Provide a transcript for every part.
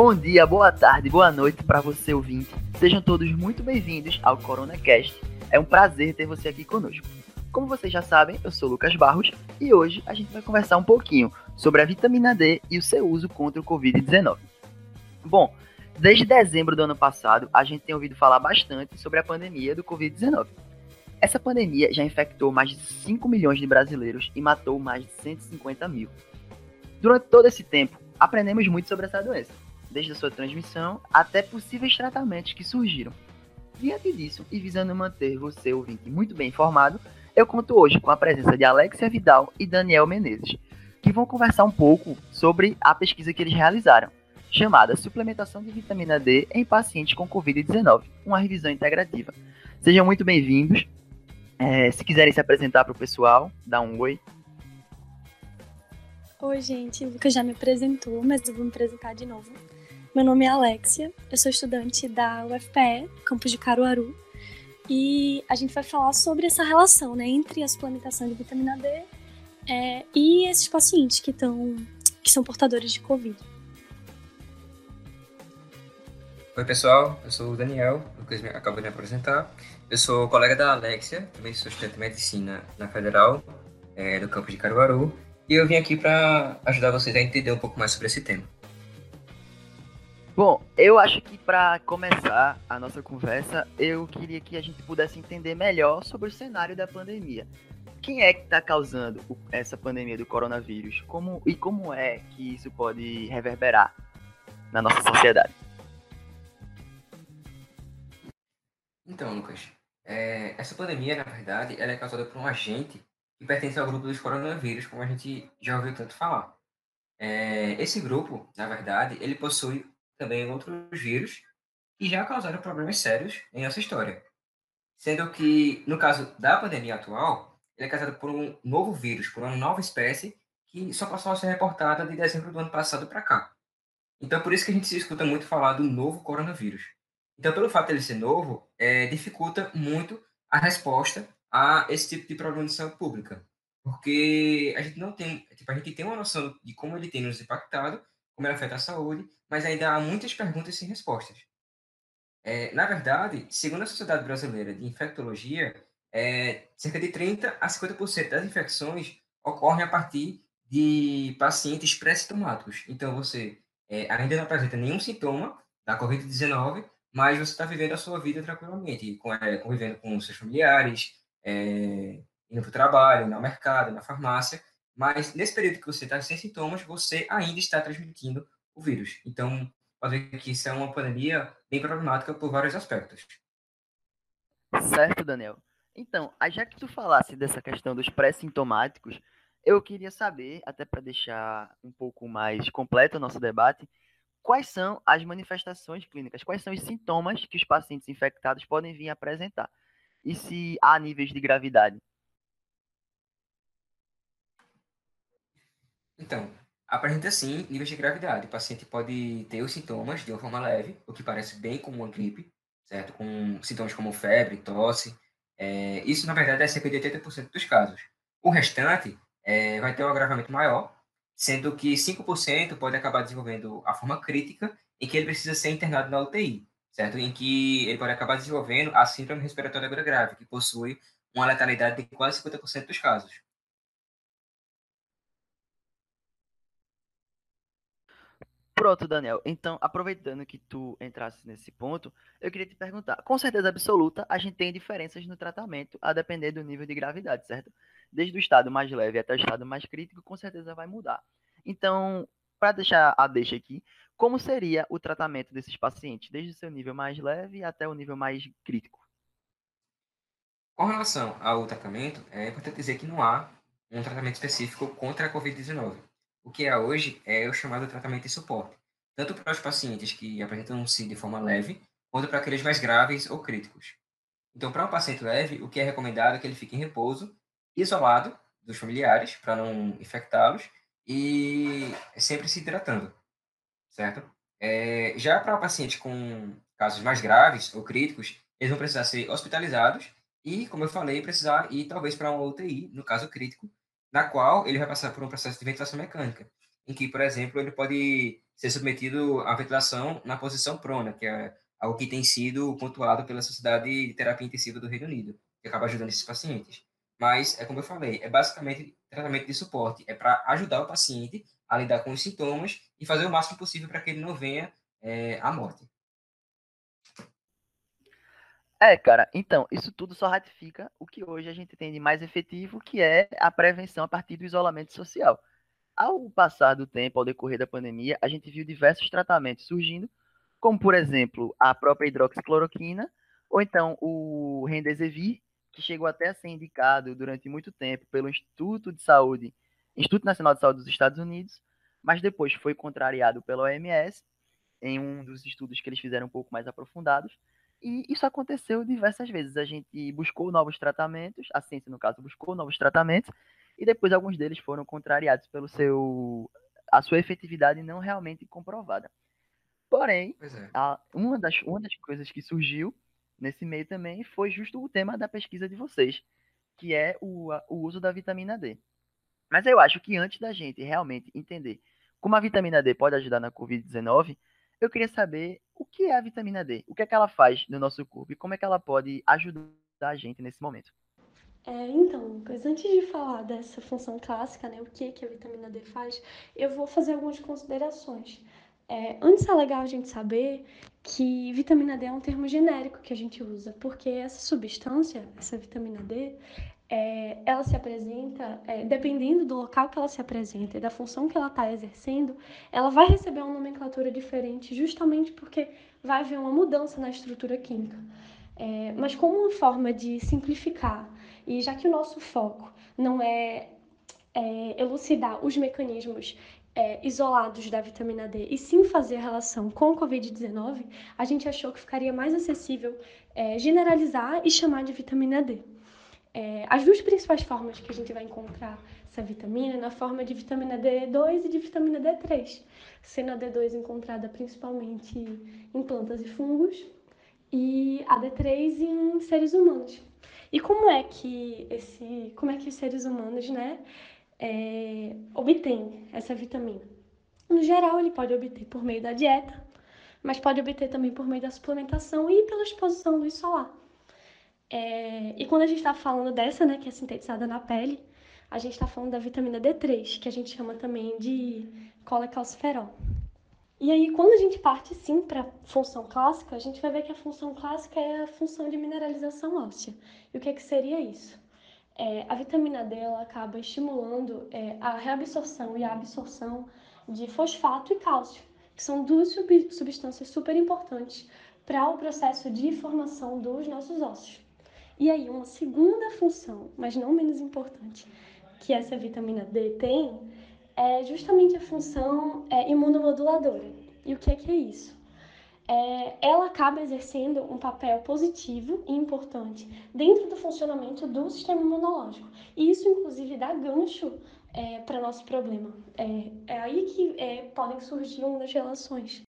Bom dia, boa tarde, boa noite para você ouvinte. Sejam todos muito bem-vindos ao CoronaCast. É um prazer ter você aqui conosco. Como vocês já sabem, eu sou Lucas Barros e hoje a gente vai conversar um pouquinho sobre a vitamina D e o seu uso contra o Covid-19. Bom, desde dezembro do ano passado, a gente tem ouvido falar bastante sobre a pandemia do Covid-19. Essa pandemia já infectou mais de 5 milhões de brasileiros e matou mais de 150 mil. Durante todo esse tempo, aprendemos muito sobre essa doença desde a sua transmissão até possíveis tratamentos que surgiram. Diante disso, e visando manter você, ouvinte, muito bem informado, eu conto hoje com a presença de Alexia Vidal e Daniel Menezes, que vão conversar um pouco sobre a pesquisa que eles realizaram, chamada Suplementação de Vitamina D em Pacientes com Covid-19, uma revisão integrativa. Sejam muito bem-vindos. É, se quiserem se apresentar para o pessoal, dá um oi. Oi, gente. O Lucas já me apresentou, mas eu vou me apresentar de novo. Meu nome é Alexia, eu sou estudante da UFPE, campus de Caruaru, e a gente vai falar sobre essa relação né, entre a suplementação de vitamina D é, e esses pacientes que, tão, que são portadores de Covid. Oi, pessoal, eu sou o Daniel, o Lucas acabou de me apresentar. Eu sou colega da Alexia, também sou estudante de medicina na Federal, é, do campus de Caruaru, e eu vim aqui para ajudar vocês a entender um pouco mais sobre esse tema. Bom, eu acho que para começar a nossa conversa, eu queria que a gente pudesse entender melhor sobre o cenário da pandemia. Quem é que está causando essa pandemia do coronavírus? Como, e como é que isso pode reverberar na nossa sociedade? Então, Lucas, é, essa pandemia, na verdade, ela é causada por um agente que pertence ao grupo dos coronavírus, como a gente já ouviu tanto falar. É, esse grupo, na verdade, ele possui também outros vírus que já causaram problemas sérios em nossa história. Sendo que, no caso da pandemia atual, ele é causado por um novo vírus, por uma nova espécie que só passou a ser reportada de dezembro do ano passado para cá. Então, por isso que a gente se escuta muito falar do novo coronavírus. Então, pelo fato de ele ser novo, é, dificulta muito a resposta a esse tipo de problema de saúde pública. Porque a gente não tem, tipo, a gente tem uma noção de como ele tem nos impactado, como ele afeta a saúde, mas ainda há muitas perguntas sem respostas. É, na verdade, segundo a Sociedade Brasileira de Infectologia, é, cerca de 30 a 50% das infecções ocorrem a partir de pacientes pré-sintomáticos. Então, você é, ainda não apresenta nenhum sintoma da Covid-19, mas você está vivendo a sua vida tranquilamente, com, é, convivendo com seus familiares, é, indo para o trabalho, no mercado, na farmácia, mas nesse período que você está sem sintomas, você ainda está transmitindo o vírus. Então, pode ver que isso é uma pandemia bem problemática por vários aspectos. Certo, Daniel. Então, já que tu falasse dessa questão dos pré-sintomáticos, eu queria saber, até para deixar um pouco mais completo o nosso debate, quais são as manifestações clínicas, quais são os sintomas que os pacientes infectados podem vir apresentar e se há níveis de gravidade. Então, apresenta sim níveis de gravidade. O paciente pode ter os sintomas de uma forma leve, o que parece bem como uma gripe, certo? Com sintomas como febre, tosse. É, isso, na verdade, é cerca de 80% dos casos. O restante é, vai ter um agravamento maior, sendo que 5% pode acabar desenvolvendo a forma crítica, em que ele precisa ser internado na UTI, certo? Em que ele pode acabar desenvolvendo a síndrome respiratória grave, que possui uma letalidade de quase 50% dos casos. Pronto, Daniel. Então, aproveitando que tu entrasse nesse ponto, eu queria te perguntar. Com certeza absoluta, a gente tem diferenças no tratamento a depender do nível de gravidade, certo? Desde o estado mais leve até o estado mais crítico, com certeza vai mudar. Então, para deixar a deixa aqui, como seria o tratamento desses pacientes, desde o seu nível mais leve até o nível mais crítico? Com relação ao tratamento, é importante dizer que não há um tratamento específico contra a Covid-19 o que há hoje é o chamado tratamento de suporte, tanto para os pacientes que apresentam-se de forma leve, quanto para aqueles mais graves ou críticos. Então, para um paciente leve, o que é recomendado é que ele fique em repouso, isolado dos familiares, para não infectá-los, e sempre se hidratando, certo? É, já para pacientes com casos mais graves ou críticos, eles vão precisar ser hospitalizados e, como eu falei, precisar ir talvez para uma UTI, no caso crítico, na qual ele vai passar por um processo de ventilação mecânica, em que, por exemplo, ele pode ser submetido à ventilação na posição prona, que é algo que tem sido pontuado pela Sociedade de Terapia Intensiva do Reino Unido, que acaba ajudando esses pacientes. Mas, é como eu falei, é basicamente tratamento de suporte, é para ajudar o paciente a lidar com os sintomas e fazer o máximo possível para que ele não venha é, à morte. É, cara, então, isso tudo só ratifica o que hoje a gente tem de mais efetivo, que é a prevenção a partir do isolamento social. Ao passar do tempo, ao decorrer da pandemia, a gente viu diversos tratamentos surgindo, como, por exemplo, a própria hidroxicloroquina, ou então o Remdesivir, que chegou até a ser indicado durante muito tempo pelo Instituto de Saúde, Instituto Nacional de Saúde dos Estados Unidos, mas depois foi contrariado pela OMS em um dos estudos que eles fizeram um pouco mais aprofundados, e isso aconteceu diversas vezes. A gente buscou novos tratamentos, a ciência, no caso, buscou novos tratamentos, e depois alguns deles foram contrariados pelo seu a sua efetividade não realmente comprovada. Porém, é. a, uma, das, uma das coisas que surgiu nesse meio também foi justo o tema da pesquisa de vocês, que é o, a, o uso da vitamina D. Mas eu acho que antes da gente realmente entender como a vitamina D pode ajudar na Covid-19, eu queria saber o que é a vitamina D, o que é que ela faz no nosso corpo e como é que ela pode ajudar a gente nesse momento. É, então, Lucas, antes de falar dessa função clássica, né, o que, que a vitamina D faz, eu vou fazer algumas considerações. É, antes é legal a gente saber que vitamina D é um termo genérico que a gente usa, porque essa substância, essa vitamina D, é, ela se apresenta, é, dependendo do local que ela se apresenta e da função que ela está exercendo, ela vai receber uma nomenclatura diferente, justamente porque vai haver uma mudança na estrutura química. É, mas como uma forma de simplificar, e já que o nosso foco não é, é elucidar os mecanismos é, isolados da vitamina D e sim fazer relação com o Covid-19, a gente achou que ficaria mais acessível é, generalizar e chamar de vitamina D. É, as duas principais formas que a gente vai encontrar essa vitamina é na forma de vitamina D2 e de vitamina D3, sendo a D2 encontrada principalmente em plantas e fungos e a D3 em seres humanos. E como é que esse, como é que os seres humanos, né, é, obtêm essa vitamina? No geral, ele pode obter por meio da dieta, mas pode obter também por meio da suplementação e pela exposição à luz solar. É, e quando a gente está falando dessa, né, que é sintetizada na pele, a gente está falando da vitamina D3, que a gente chama também de colecalciferol. E aí, quando a gente parte sim para a função clássica, a gente vai ver que a função clássica é a função de mineralização óssea. E o que, é que seria isso? É, a vitamina D ela acaba estimulando é, a reabsorção e a absorção de fosfato e cálcio, que são duas sub substâncias super importantes para o processo de formação dos nossos ossos. E aí, uma segunda função, mas não menos importante, que essa vitamina D tem, é justamente a função é, imunomoduladora. E o que é, que é isso? É, ela acaba exercendo um papel positivo e importante dentro do funcionamento do sistema imunológico. E isso, inclusive, dá gancho é, para nosso problema. É, é aí que é, podem surgir algumas relações.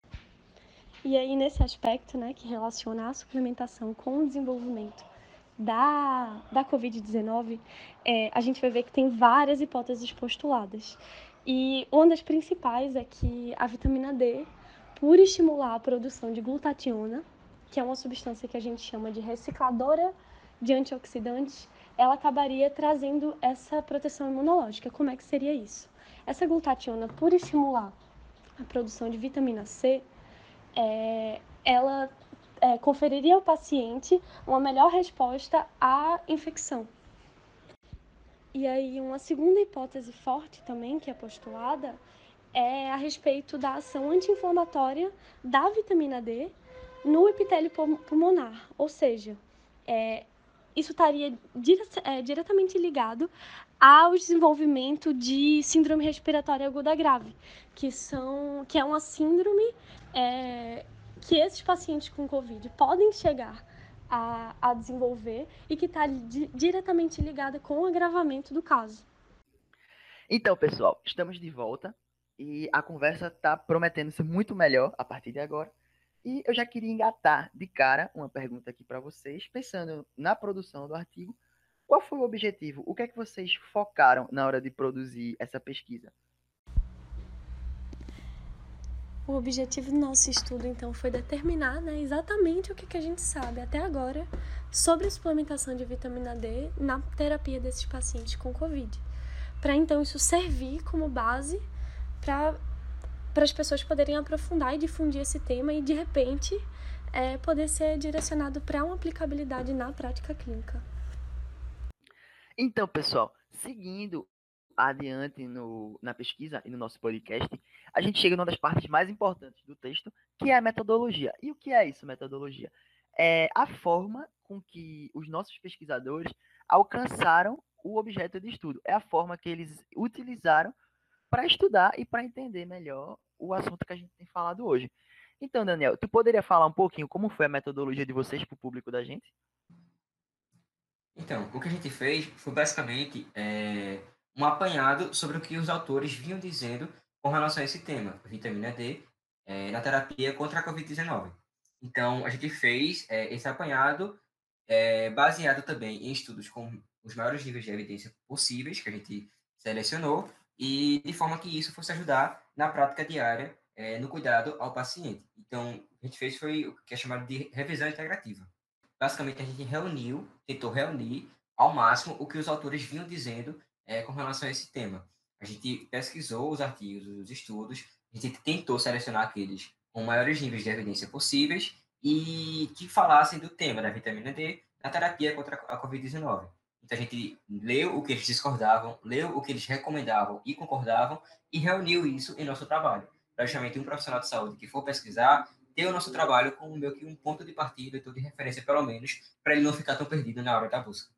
E aí, nesse aspecto, né, que relaciona a suplementação com o desenvolvimento da, da Covid-19, é, a gente vai ver que tem várias hipóteses postuladas. E uma das principais é que a vitamina D, por estimular a produção de glutationa, que é uma substância que a gente chama de recicladora de antioxidantes, ela acabaria trazendo essa proteção imunológica. Como é que seria isso? Essa glutationa, por estimular a produção de vitamina C, é, ela é, conferiria ao paciente uma melhor resposta à infecção. E aí, uma segunda hipótese forte também que é postulada é a respeito da ação anti-inflamatória da vitamina D no epitélio pulmonar, ou seja, é, isso estaria dire é, diretamente ligado ao desenvolvimento de síndrome respiratória aguda grave, que, são, que é uma síndrome é, que esses pacientes com Covid podem chegar a, a desenvolver e que está di diretamente ligada com o agravamento do caso. Então, pessoal, estamos de volta e a conversa está prometendo ser muito melhor a partir de agora. E eu já queria engatar de cara uma pergunta aqui para vocês, pensando na produção do artigo. Qual foi o objetivo? O que é que vocês focaram na hora de produzir essa pesquisa? O objetivo do nosso estudo, então, foi determinar né, exatamente o que, que a gente sabe até agora sobre a suplementação de vitamina D na terapia desses pacientes com Covid. Para então isso servir como base para as pessoas poderem aprofundar e difundir esse tema e, de repente, é, poder ser direcionado para uma aplicabilidade na prática clínica. Então, pessoal, seguindo adiante no, na pesquisa e no nosso podcast, a gente chega numa das partes mais importantes do texto, que é a metodologia. E o que é isso, metodologia? É a forma com que os nossos pesquisadores alcançaram o objeto de estudo. É a forma que eles utilizaram para estudar e para entender melhor o assunto que a gente tem falado hoje. Então, Daniel, tu poderia falar um pouquinho como foi a metodologia de vocês para o público da gente? Então, o que a gente fez foi basicamente é, um apanhado sobre o que os autores vinham dizendo com relação a esse tema, vitamina D, é, na terapia contra a Covid-19. Então, a gente fez é, esse apanhado é, baseado também em estudos com os maiores níveis de evidência possíveis, que a gente selecionou, e de forma que isso fosse ajudar na prática diária, no cuidado ao paciente. Então, a gente fez foi o que é chamado de revisão integrativa. Basicamente, a gente reuniu, tentou reunir ao máximo o que os autores vinham dizendo com relação a esse tema. A gente pesquisou os artigos, os estudos, a gente tentou selecionar aqueles com maiores níveis de evidência possíveis e que falassem do tema da vitamina D na terapia contra a Covid-19. Então a gente leu o que eles discordavam, leu o que eles recomendavam e concordavam e reuniu isso em nosso trabalho. Praticamente um profissional de saúde que for pesquisar ter o nosso trabalho como meio que um ponto de partida, e de referência pelo menos, para ele não ficar tão perdido na hora da busca.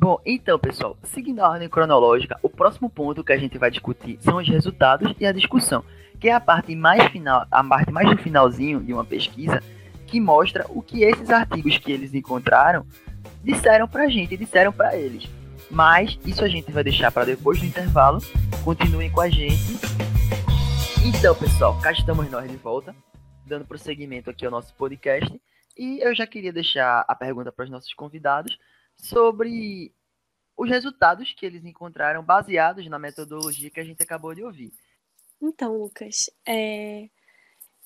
Bom, então, pessoal, seguindo a ordem cronológica, o próximo ponto que a gente vai discutir são os resultados e a discussão, que é a parte mais final, a parte mais do finalzinho de uma pesquisa, que mostra o que esses artigos que eles encontraram disseram pra gente, disseram para eles. Mas isso a gente vai deixar para depois do intervalo. Continuem com a gente. Então, pessoal, cá estamos nós de volta, dando prosseguimento aqui ao nosso podcast. E eu já queria deixar a pergunta para os nossos convidados sobre os resultados que eles encontraram baseados na metodologia que a gente acabou de ouvir. Então, Lucas, é...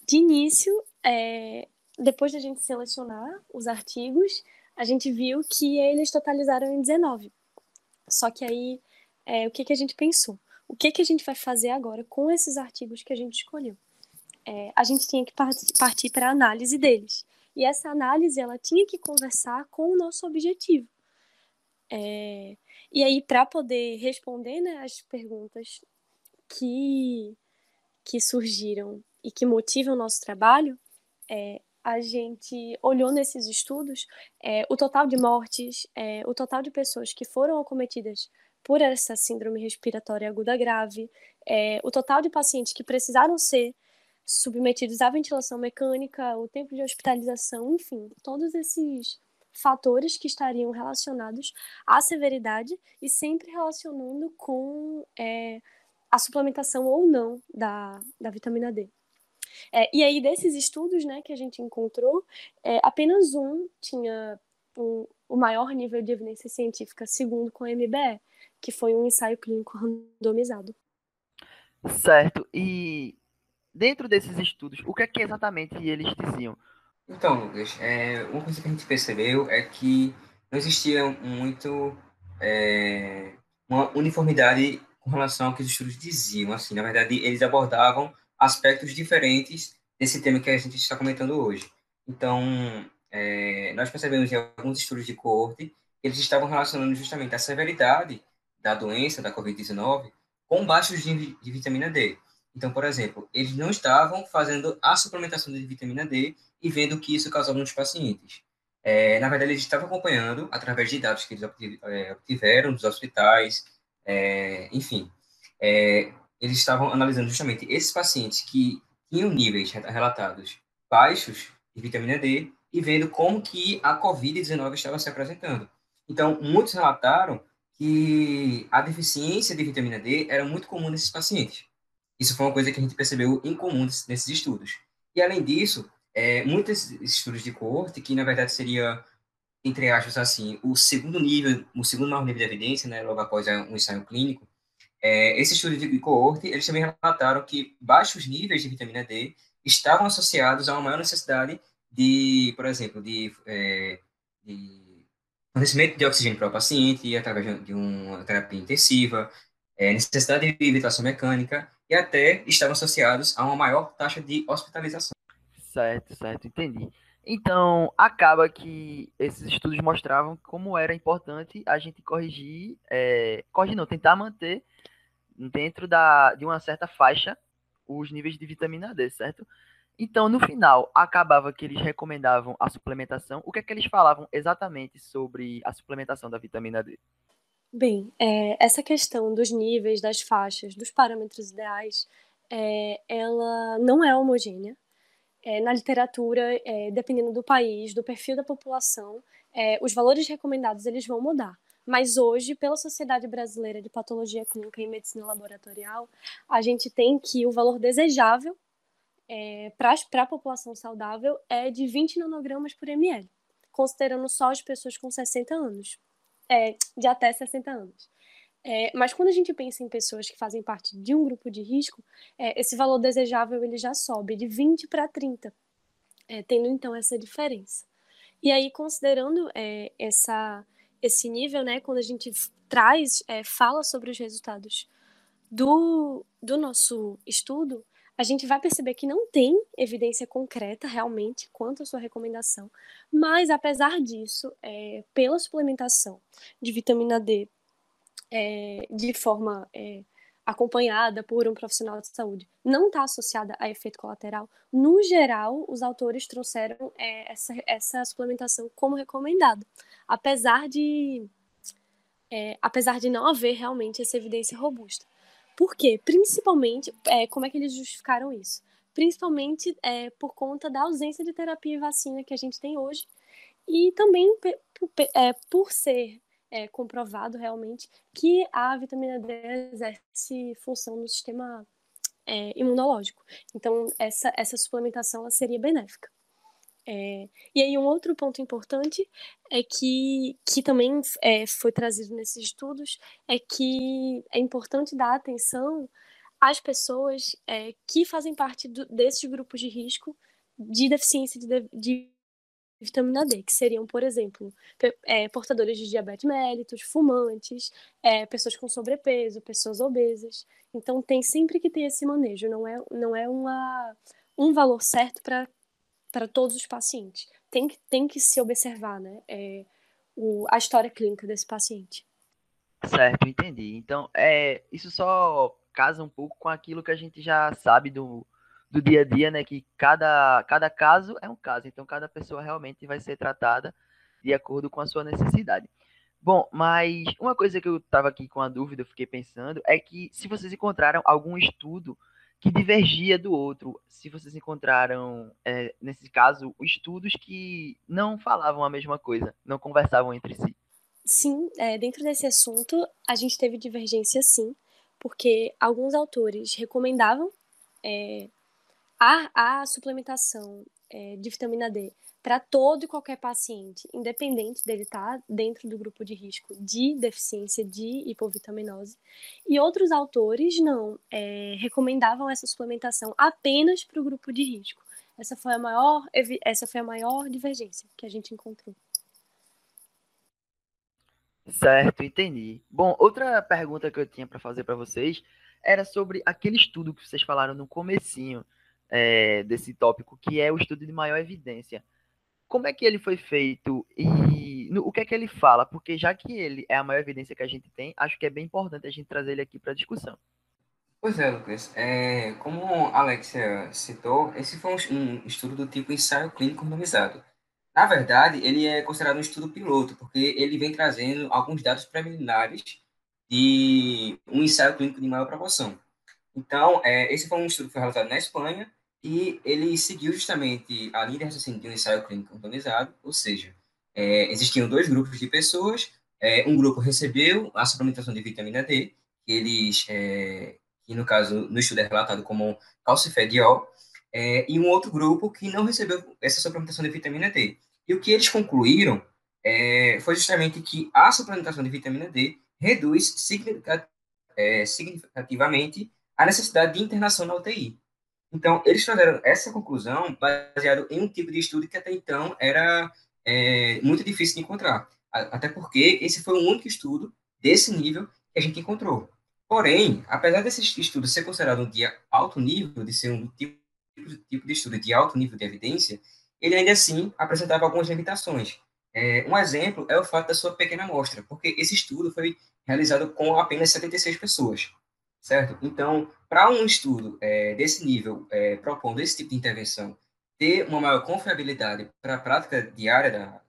de início, é... depois da gente selecionar os artigos, a gente viu que eles totalizaram em 19. Só que aí, é... o que, que a gente pensou? O que, que a gente vai fazer agora com esses artigos que a gente escolheu? É... a gente tinha que partir para a análise deles. E essa análise, ela tinha que conversar com o nosso objetivo. É, e aí, para poder responder né, as perguntas que, que surgiram e que motivam o nosso trabalho, é, a gente olhou nesses estudos é, o total de mortes, é, o total de pessoas que foram acometidas por essa síndrome respiratória aguda grave, é, o total de pacientes que precisaram ser submetidos à ventilação mecânica, o tempo de hospitalização, enfim, todos esses fatores que estariam relacionados à severidade e sempre relacionando com é, a suplementação ou não da, da vitamina D. É, e aí, desses estudos né, que a gente encontrou, é, apenas um tinha um, o maior nível de evidência científica, segundo com a MBE, que foi um ensaio clínico randomizado. Certo. E dentro desses estudos, o que é que exatamente eles diziam? Então, Lucas, é, uma coisa que a gente percebeu é que não existia muito é, uma uniformidade com relação ao que os estudos diziam. Assim, na verdade, eles abordavam aspectos diferentes desse tema que a gente está comentando hoje. Então, é, nós percebemos em alguns estudos de coorte eles estavam relacionando justamente a severidade da doença, da Covid-19, com baixos níveis de vitamina D. Então, por exemplo, eles não estavam fazendo a suplementação de vitamina D e vendo que isso causava nos pacientes. É, na verdade, eles estavam acompanhando, através de dados que eles é, obtiveram dos hospitais, é, enfim, é, eles estavam analisando justamente esses pacientes que tinham níveis relatados baixos de vitamina D e vendo como que a COVID-19 estava se apresentando. Então, muitos relataram que a deficiência de vitamina D era muito comum nesses pacientes. Isso foi uma coisa que a gente percebeu em comum nesses estudos. E, além disso, é, muitos estudos de coorte, que na verdade seria, entre aspas, assim, o segundo nível, o segundo maior nível de evidência, né, logo após um ensaio clínico, é, esse estudo de coorte, eles também relataram que baixos níveis de vitamina D estavam associados a uma maior necessidade de, por exemplo, de, é, de fornecimento de oxigênio para o paciente através de uma terapia intensiva, é, necessidade de ventilação mecânica e até estavam associados a uma maior taxa de hospitalização. Certo, certo, entendi. Então, acaba que esses estudos mostravam como era importante a gente corrigir, é, corrigir não, tentar manter dentro da, de uma certa faixa os níveis de vitamina D, certo? Então, no final, acabava que eles recomendavam a suplementação. O que é que eles falavam exatamente sobre a suplementação da vitamina D? Bem, é, essa questão dos níveis, das faixas, dos parâmetros ideais, é, ela não é homogênea. É, na literatura, é, dependendo do país, do perfil da população, é, os valores recomendados eles vão mudar. Mas hoje, pela Sociedade Brasileira de Patologia Clínica e Medicina Laboratorial, a gente tem que o valor desejável é, para a população saudável é de 20 nanogramas por ml, considerando só as pessoas com 60 anos é, de até 60 anos. É, mas quando a gente pensa em pessoas que fazem parte de um grupo de risco, é, esse valor desejável ele já sobe de 20 para 30, é, tendo então essa diferença. E aí, considerando é, essa, esse nível, né, quando a gente traz, é, fala sobre os resultados do, do nosso estudo, a gente vai perceber que não tem evidência concreta realmente quanto à sua recomendação, mas apesar disso, é, pela suplementação de vitamina D é, de forma é, acompanhada por um profissional de saúde, não está associada a efeito colateral, no geral, os autores trouxeram é, essa, essa suplementação como recomendada, apesar de, é, apesar de não haver realmente essa evidência robusta. Por quê? Principalmente, é, como é que eles justificaram isso? Principalmente é, por conta da ausência de terapia e vacina que a gente tem hoje, e também é, por ser é, comprovado realmente que a vitamina D exerce função no sistema é, imunológico. Então, essa, essa suplementação seria benéfica. É, e aí um outro ponto importante é que, que também é, foi trazido nesses estudos é que é importante dar atenção às pessoas é, que fazem parte do, desses grupos de risco de deficiência de, de vitamina D, que seriam, por exemplo, é, portadores de diabetes mellitus, fumantes, é, pessoas com sobrepeso, pessoas obesas. Então tem sempre que ter esse manejo, não é, não é uma, um valor certo para para todos os pacientes. Tem que, tem que se observar né, é, o, a história clínica desse paciente. Certo, entendi. Então, é, isso só casa um pouco com aquilo que a gente já sabe do, do dia a dia, né? Que cada, cada caso é um caso. Então, cada pessoa realmente vai ser tratada de acordo com a sua necessidade. Bom, mas uma coisa que eu estava aqui com a dúvida, eu fiquei pensando, é que se vocês encontraram algum estudo que divergia do outro. Se vocês encontraram, é, nesse caso, estudos que não falavam a mesma coisa, não conversavam entre si. Sim, é, dentro desse assunto, a gente teve divergência sim, porque alguns autores recomendavam é, a, a suplementação é, de vitamina D para todo e qualquer paciente, independente dele estar tá dentro do grupo de risco de deficiência de hipovitaminose. E outros autores não é, recomendavam essa suplementação apenas para o grupo de risco. Essa foi a maior, essa foi a maior divergência que a gente encontrou. Certo, entendi. Bom, outra pergunta que eu tinha para fazer para vocês era sobre aquele estudo que vocês falaram no comecinho é, desse tópico, que é o estudo de maior evidência como é que ele foi feito e no, o que é que ele fala? Porque já que ele é a maior evidência que a gente tem, acho que é bem importante a gente trazer ele aqui para discussão. Pois é, Lucas. É, como a Alexia citou, esse foi um, estudo do tipo ensaio clínico randomizado. Na verdade, ele é considerado um estudo piloto, porque ele vem trazendo alguns dados preliminares de um ensaio clínico de maior proporção. Então, é, esse foi um estudo que foi realizado na Espanha, e ele seguiu justamente a linha de raciocínio de um ensaio clínico randomizado, ou seja, é, existiam dois grupos de pessoas, é, um grupo recebeu a suplementação de vitamina D, que eles, é, que no caso, no estudo é relatado como calcifediol, é, e um outro grupo que não recebeu essa suplementação de vitamina D. E o que eles concluíram é, foi justamente que a suplementação de vitamina D reduz é, significativamente a necessidade de internação na UTI. Então, eles fizeram essa conclusão baseado em um tipo de estudo que até então era é, muito difícil de encontrar. Até porque esse foi o único estudo desse nível que a gente encontrou. Porém, apesar desse estudo ser considerado um de alto nível, de ser um tipo, tipo de estudo de alto nível de evidência, ele ainda assim apresentava algumas limitações. É, um exemplo é o fato da sua pequena amostra, porque esse estudo foi realizado com apenas 76 pessoas, certo? Então, para um estudo é, desse nível, é, propondo esse tipo de intervenção, ter uma maior confiabilidade para a prática diária da,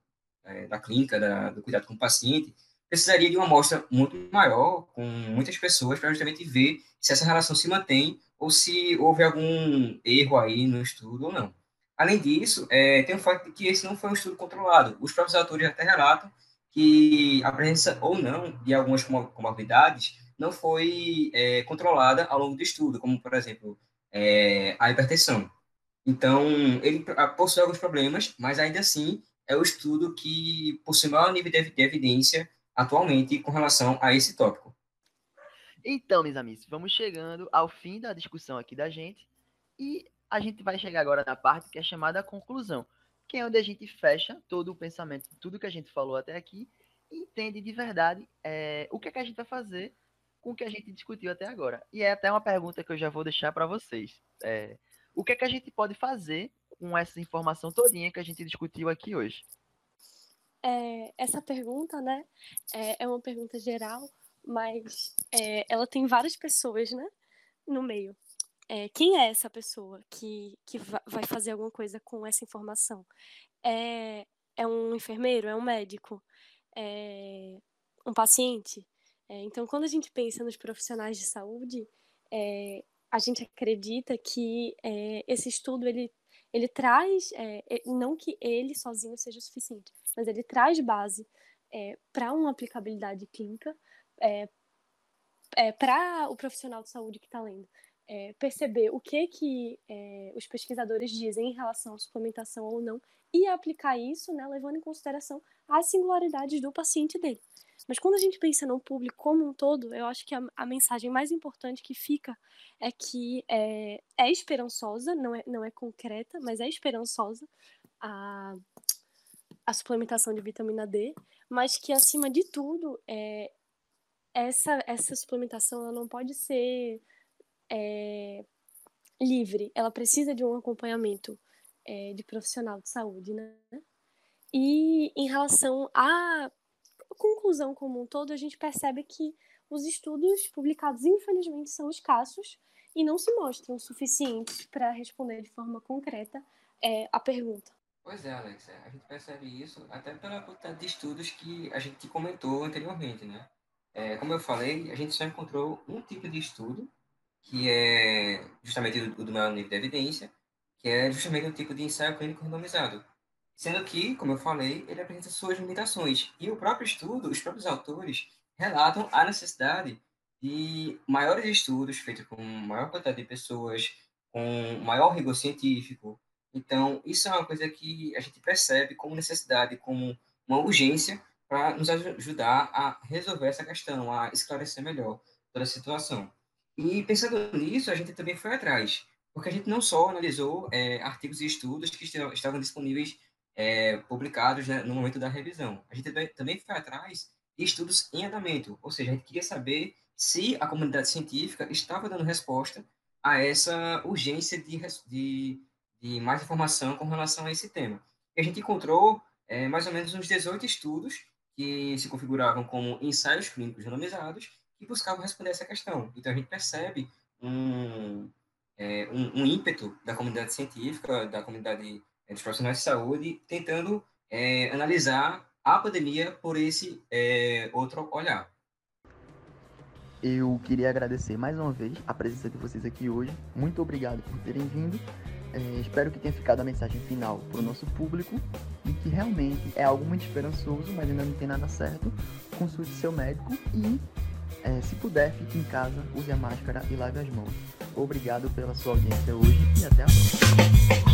é, da clínica, da, do cuidado com o paciente, precisaria de uma amostra muito maior, com muitas pessoas, para justamente ver se essa relação se mantém ou se houve algum erro aí no estudo ou não. Além disso, é, tem o fato de que esse não foi um estudo controlado. Os próprios autores até relatam que a presença ou não de algumas comorbidades não foi é, controlada ao longo do estudo, como, por exemplo, é, a hipertensão. Então, ele possui alguns problemas, mas ainda assim é o estudo que possui maior nível de evidência atualmente com relação a esse tópico. Então, meus amigos, vamos chegando ao fim da discussão aqui da gente e a gente vai chegar agora na parte que é chamada conclusão, que é onde a gente fecha todo o pensamento, tudo que a gente falou até aqui, e entende de verdade é, o que, é que a gente vai fazer com o que a gente discutiu até agora. E é até uma pergunta que eu já vou deixar para vocês. É, o que é que a gente pode fazer com essa informação todinha que a gente discutiu aqui hoje? É, essa pergunta, né, é, é, uma pergunta geral, mas é, ela tem várias pessoas, né, no meio é, quem é essa pessoa que, que vai fazer alguma coisa com essa informação? É, é um enfermeiro? É um médico? É um paciente? É, então, quando a gente pensa nos profissionais de saúde, é, a gente acredita que é, esse estudo ele, ele traz, é, não que ele sozinho seja o suficiente, mas ele traz base para uma aplicabilidade clínica para o profissional de saúde que está lendo é, perceber o que que é, os pesquisadores dizem em relação à suplementação ou não e aplicar isso, né, levando em consideração as singularidades do paciente dele. Mas quando a gente pensa no público como um todo, eu acho que a, a mensagem mais importante que fica é que é, é, esperançosa, não é, não é concreta, mas é esperançosa a, a suplementação de vitamina D, mas que acima de tudo é, essa, essa suplementação ela não pode ser é, livre, ela precisa de um acompanhamento é, de profissional de saúde, né? E em relação à conclusão como um todo, a gente percebe que os estudos publicados, infelizmente, são escassos e não se mostram suficientes para responder de forma concreta é, a pergunta. Pois é, Alex, a gente percebe isso até pela quantidade de estudos que a gente comentou anteriormente, né? É, como eu falei, a gente só encontrou um tipo de estudo que é justamente o do maior nível de evidência, que é justamente o tipo de ensaio clínico randomizado. Sendo que, como eu falei, ele apresenta suas limitações. E o próprio estudo, os próprios autores, relatam a necessidade de maiores estudos feitos com maior quantidade de pessoas, com maior rigor científico. Então, isso é uma coisa que a gente percebe como necessidade, como uma urgência para nos ajudar a resolver essa questão, a esclarecer melhor toda a situação. E pensando nisso, a gente também foi atrás, porque a gente não só analisou é, artigos e estudos que estavam disponíveis é, publicados né, no momento da revisão. A gente também foi atrás de estudos em andamento, ou seja, a gente queria saber se a comunidade científica estava dando resposta a essa urgência de, de, de mais informação com relação a esse tema. E a gente encontrou é, mais ou menos uns 18 estudos que se configuravam como ensaios clínicos randomizados e buscavam responder essa questão. Então, a gente percebe um, é, um, um, ímpeto da comunidade científica, da comunidade é, dos profissionais de saúde, tentando é, analisar a pandemia por esse é, outro olhar. Eu queria agradecer mais uma vez a presença de vocês aqui hoje. Muito obrigado por terem vindo. É, espero que tenha ficado a mensagem final para o nosso público e que realmente é algo muito esperançoso, mas ainda não tem nada certo. Consulte seu médico e é, se puder, fique em casa, use a máscara e lave as mãos. Obrigado pela sua audiência hoje e até a próxima.